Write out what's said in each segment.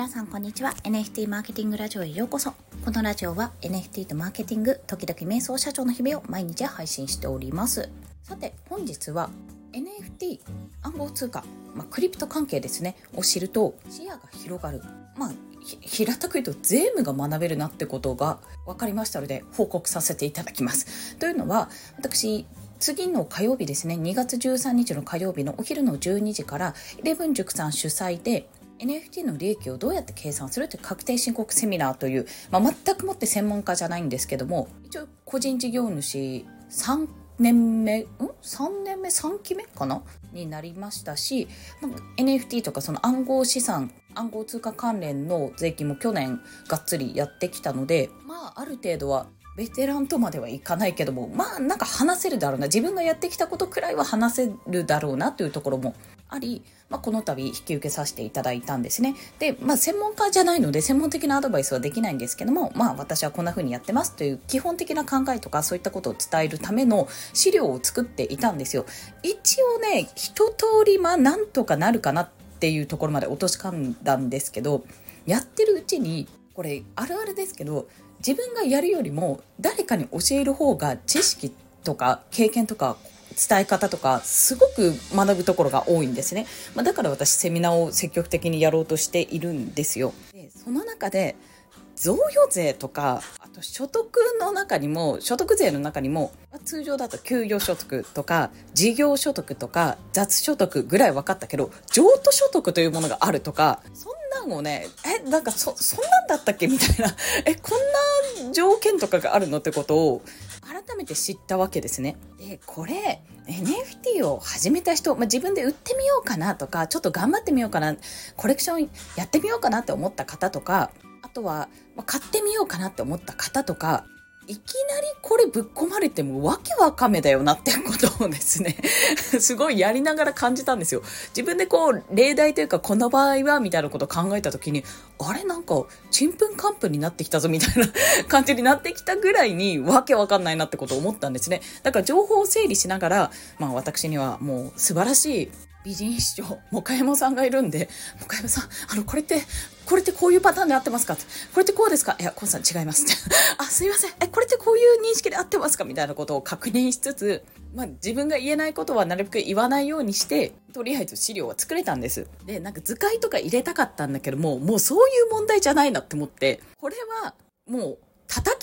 皆さんこんにちは。NFT マーケティングラジオへようこそ。このラジオは NFT とマーケティング時々瞑想社長の日々を毎日配信しております。さて本日は NFT 暗号通貨、まあ、クリプト関係ですね。を知ると視野が広がる。まあ平たく言うと税務が学べるなってことが分かりましたので報告させていただきます。というのは私次の火曜日ですね。2月13日の火曜日のお昼の12時からイレブン塾さん主催で NFT の利益をどうやって計算するという確定申告セミナーという、まあ、全くもって専門家じゃないんですけども一応個人事業主3年目ん？3年目？3期目かな？になりましたし、まあ、NFT とかその暗号資産暗号通貨関連の税金も去年がっつりやってきたのでまあある程度はベテランとまではいかないけどもまあなんか話せるだろうな自分がやってきたことくらいは話せるだろうなというところもあり、まあ、この度引き受けさせていただいたんですね。で、まあ、専門家じゃないので専門的なアドバイスはできないんですけども、まあ、私はこんな風にやってますという基本的な考えとかそういったことを伝えるための資料を作っていたんですよ。一応ね一通りまあなんとかなるかなっていうところまで落とし込んだんですけどやってるうちにこれあるあるですけど自分がやるよりも誰かに教える方が知識とか経験とか伝え方とかすごく学ぶところが多いんですね、まあ、だから私セミナーを積極的にやろうとしているんですよ。でその中で贈与税とかあと所得の中にも所得税の中にも通常だと給与所得とか事業所得とか雑所得ぐらい分かったけど譲渡所得というものがあるとかそんなんをねえなんかそそんなんだったっけ？みたいなえこんな条件とかがあるのってことを改めて知ったわけですね。でこれ NFT を始めた人、まあ、自分で売ってみようかなとかちょっと頑張ってみようかなコレクションやってみようかなって思った方とかあとは、まあ、買ってみようかなって思った方とかいきなりこれぶっ込まれてもわけわかめだよなってことをですね すごいやりながら感じたんですよ。自分でこう、例題というか、この場合は、みたいなことを考えた時に、あれなんか、ちんぷんかんぷんになってきたぞ、みたいな感じになってきたぐらいに、わけわかんないなってことを思ったんですね。だから情報を整理しながら、まあ私にはもう素晴らしい美人秘書、もかやまさんがいるんで、もかやまさん、あの、これって、これってこういうパターンで合ってますか？これってこうですか？いや、コンさん違いますって。あ、すいません。え、これってこういう認識で合ってますか？みたいなことを確認しつつ、まあ、自分が言えないことはなるべく言わないようにして、とりあえず資料は作れたんです。で、なんか図解とか入れたかったんだけども、もうそういう問題じゃないなって思って、これはもう、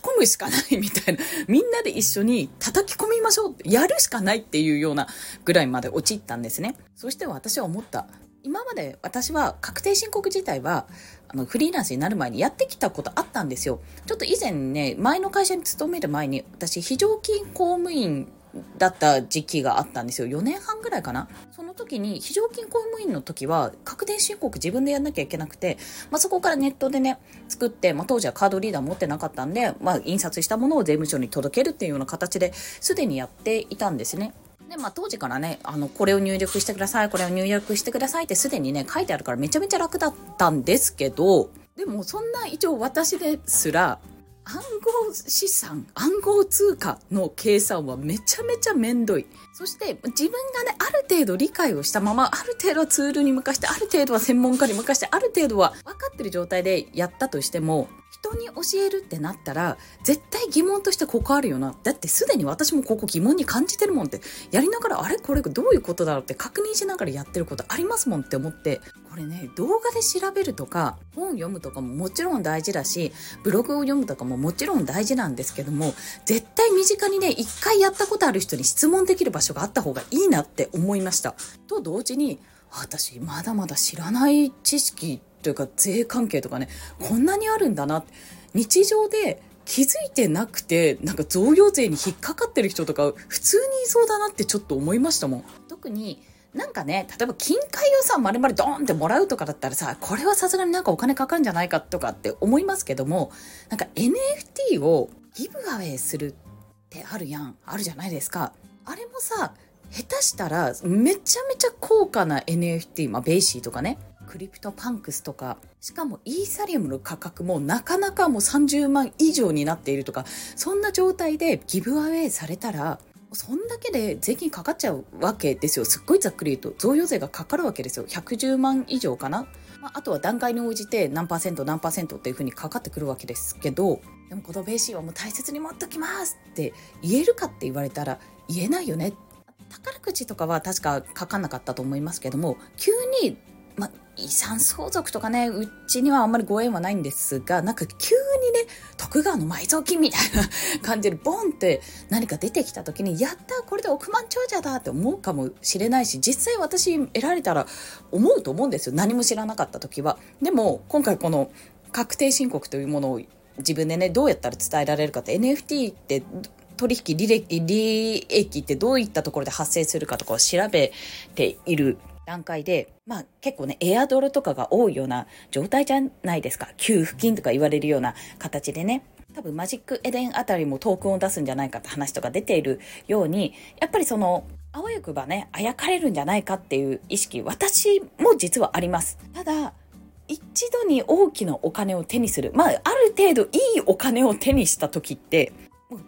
き込むしかないみたいな。みんなで一緒に叩き込みましょうって、やるしかないっていうようなぐらいまで陥ったんですね。そして私は思った。今まで私は確定申告自体はあのフリーランスになる前にやってきたことあったんですよ。ちょっと以前ね、前の会社に勤める前に私非常勤公務員だった時期があったんですよ。4年半ぐらいかな。その時に、非常勤公務員の時は、確定申告自分でやんなきゃいけなくて、まあ、そこからネットでね、作って、まあ、当時はカードリーダー持ってなかったんで、まあ、印刷したものを税務署に届けるっていうような形ですでにやっていたんですね。で、まあ、当時からね、あの、これを入力してください、これを入力してくださいってすでにね、書いてあるからめちゃめちゃ楽だったんですけど、でもそんな一応私ですら、暗号資産、暗号通貨の計算はめちゃめちゃめんどい。そして自分がね、ある程度理解をしたまま、ある程度はツールに向かして、ある程度は専門家に向かして、ある程度は分かってる状態でやったとしても、に教えるってなったら、絶対疑問としてここあるよな。だってすでに私もここ疑問に感じてるもんって、やりながら、あれこれどういうことだろうって確認しながらやってることありますもんって思って、これね、動画で調べるとか、本読むとかももちろん大事だし、ブログを読むとかももちろん大事なんですけども、絶対身近にね、一回やったことある人に質問できる場所があった方がいいなって思いました。と同時に、私まだまだ知らない知識というか税関係とかねこんなにあるんだな。日常で気づいてなくてなんか贈与税に引っかかってる人とか普通にいそうだなってちょっと思いましたもん。特になんかね例えば金塊をさ丸々ドーンってもらうとかだったらさこれはさすがになんかお金かかるんじゃないかとかって思いますけどもなんか NFT を giveaway するってあるやん。あるじゃないですか。あれもさ下手したらめちゃめちゃ高価な NFT、まあ、 BAYC とかね。CryptoPunks とか、しかもイーサリアムの価格もなかなかもう30万以上になっているとか、そんな状態で giveaway されたら、そんだけで税金かかっちゃうわけですよ。すっごいざっくり言うと、贈与税がかかるわけですよ。110万以上かなまあ、あとは段階に応じて何パーセント何パーセントっていうふうにかかってくるわけですけどでもこの BAYC はもう大切に持っときますって言えるかって言われたら言えないよね宝くじとかは確かかかなかったと思いますけども急にま、遺産相続とかね、うちにはあんまりご縁はないんですが、なんか急にね、徳川の埋蔵金みたいな感じでボンって何か出てきた時に、やったこれで億万長者だって思うかもしれないし、実際私得られたら思うと思うんですよ。何も知らなかった時は。でも、今回この確定申告というものを自分でね、どうやったら伝えられるかって NFT って取引履歴、利益ってどういったところで発生するかとかを調べている段階で、まあ結構ね、エアドルとかが多いような状態じゃないですか。給付金とか言われるような形でね。多分マジックエデンあたりもトークンを出すんじゃないかって話とか出ているように、やっぱりその、あわよくばね、あやかれるんじゃないかっていう意識、私も実はあります。ただ、一度に大きなお金を手にする。まあ、ある程度いいお金を手にした時って、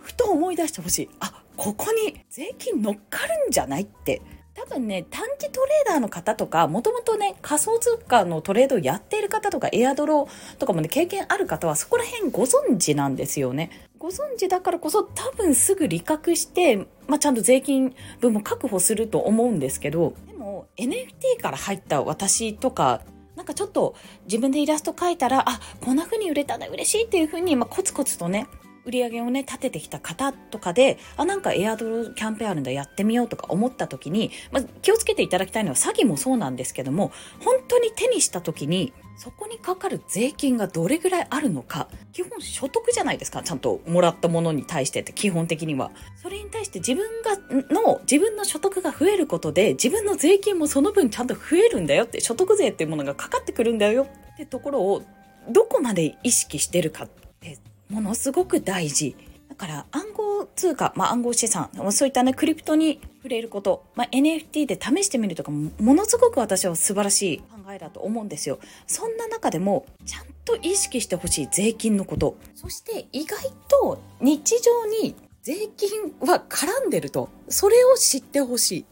ふと思い出してほしい。あ、ここに税金乗っかるんじゃないって多分ね、短期トレーダーの方とか、もともとね、仮想通貨のトレードをやっている方とか、エアドロとかもね、経験ある方は、そこら辺ご存知なんですよね。ご存知だからこそ、多分すぐ利確して、まあ、ちゃんと税金分も確保すると思うんですけど、でも、NFT から入った私とか、なんかちょっと自分でイラスト描いたら、あ、こんな風に売れたね、嬉しいっていう風に、まあ、コツコツとね、売り上げをね、立ててきた方とかで、あ、なんかエアドルキャンペーンあるんだ、やってみようとか思った時に、まあ、気をつけていただきたいのは詐欺もそうなんですけども、本当に手にした時に、そこにかかる税金がどれぐらいあるのか、基本所得じゃないですか、ちゃんともらったものに対してって基本的には。それに対して自分が、の、自分の所得が増えることで、自分の税金もその分ちゃんと増えるんだよって、所得税っていうものがかかってくるんだよってところを、どこまで意識してるかってものすごく大事。だから暗号通貨、まあ、暗号資産、そういったね、クリプトに触れること、まあ、NFT で試してみるとかも、ものすごく私は素晴らしい考えだと思うんですよ。そんな中でも、ちゃんと意識してほしい税金のこと。そして意外と日常に税金は絡んでると、それを知ってほしい。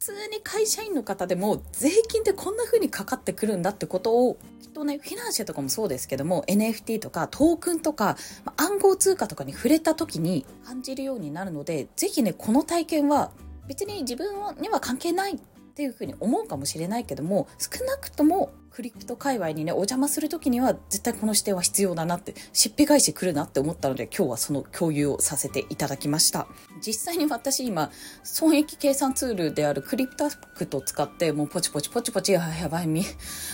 普通に会社員の方でも税金ってこんな風にかかってくるんだってことをきっとねフィナンシェとかもそうですけども NFT とかトークンとか暗号通貨とかに触れた時に感じるようになるので是非ねこの体験は別に自分には関係ないっていうふうに思うかもしれないけども少なくともクリプト界隈にねお邪魔する時には絶対この視点は必要だなってしっぺ返し来るなって思ったので今日はその共有をさせていただきました。実際に私今損益計算ツールであるクリプタクト使ってもうポチポチポチポチややばいみ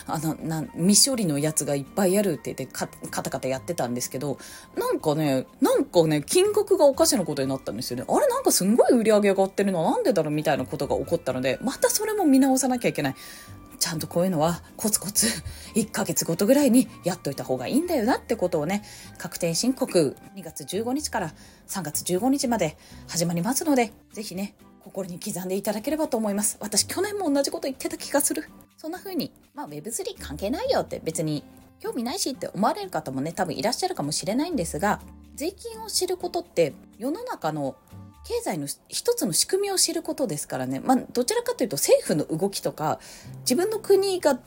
あのな未処理のやつがいっぱいあるって言ってカタカタやってたんですけどなんかねなんかね金額がおかしなことになったんですよね。あれなんかすんごい売り上げ上がってるのなんでだろうみたいなことが起こったのでまたそれも見直さなきゃいけない。ちゃんとこういうのはコツコツ1ヶ月ごとぐらいにやっといた方がいいんだよなってことをね、確定申告2月15日から3月15日まで始まりますので、ぜひね、心に刻んでいただければと思います。私去年も同じこと言ってた気がする。そんな風に、まあ Web3 関係ないよって別に興味ないしって思われる方もね、多分いらっしゃるかもしれないんですが、税金を知ることって世の中の経済の一つの仕組みを知ることですからね、まあ、どちらかというと政府の動きとか自分の国が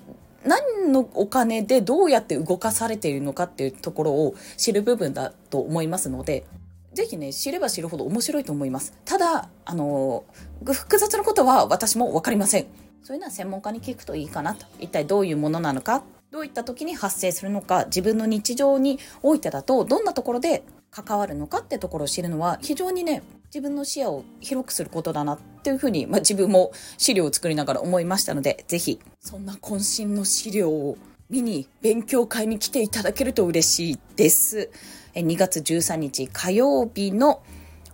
何のお金でどうやって動かされているのかっていうところを知る部分だと思いますので、ぜひね、知れば知るほど面白いと思います。ただ、あの、複雑なことは私もわかりません。そういうのは専門家に聞くといいかなと。一体どういうものなのか、どういった時に発生するのか、自分の日常においてだと、どんなところで関わるのかってところを知るのは非常にね自分の視野を広くすることだなっていうふうに、まあ、自分も資料を作りながら思いましたのでぜひそんな渾身の資料を見に勉強会に来ていただけると嬉しいです2月13日火曜日の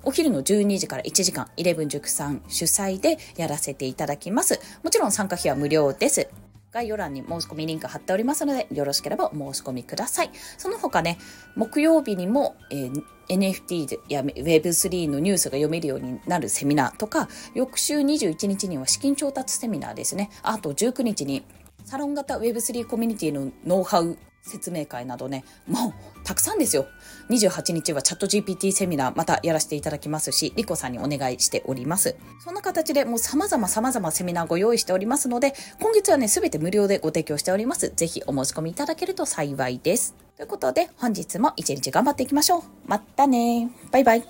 お昼の12時から1時間、イレブン塾さん主催でやらせていただきます。もちろん参加費は無料です。概要欄に申し込みリンク貼っておりますので、よろしければお申し込みください。その他ね、木曜日にも、えー NFT や Web3 のニュースが読めるようになるセミナーとか、翌週21日には資金調達セミナーですね。あと19日にサロン型 Web3 コミュニティのノウハウ説明会などね、もうたくさんですよ。28日はチャット GPT セミナーまたやらせていただきますし、リコさんにお願いしております。そんな形でもう様々様々セミナーご用意しておりますので、今月はね、すべて無料でご提供しております。ぜひお申し込みいただけると幸いです。ということで、本日も一日頑張っていきましょう。またねバイバイ。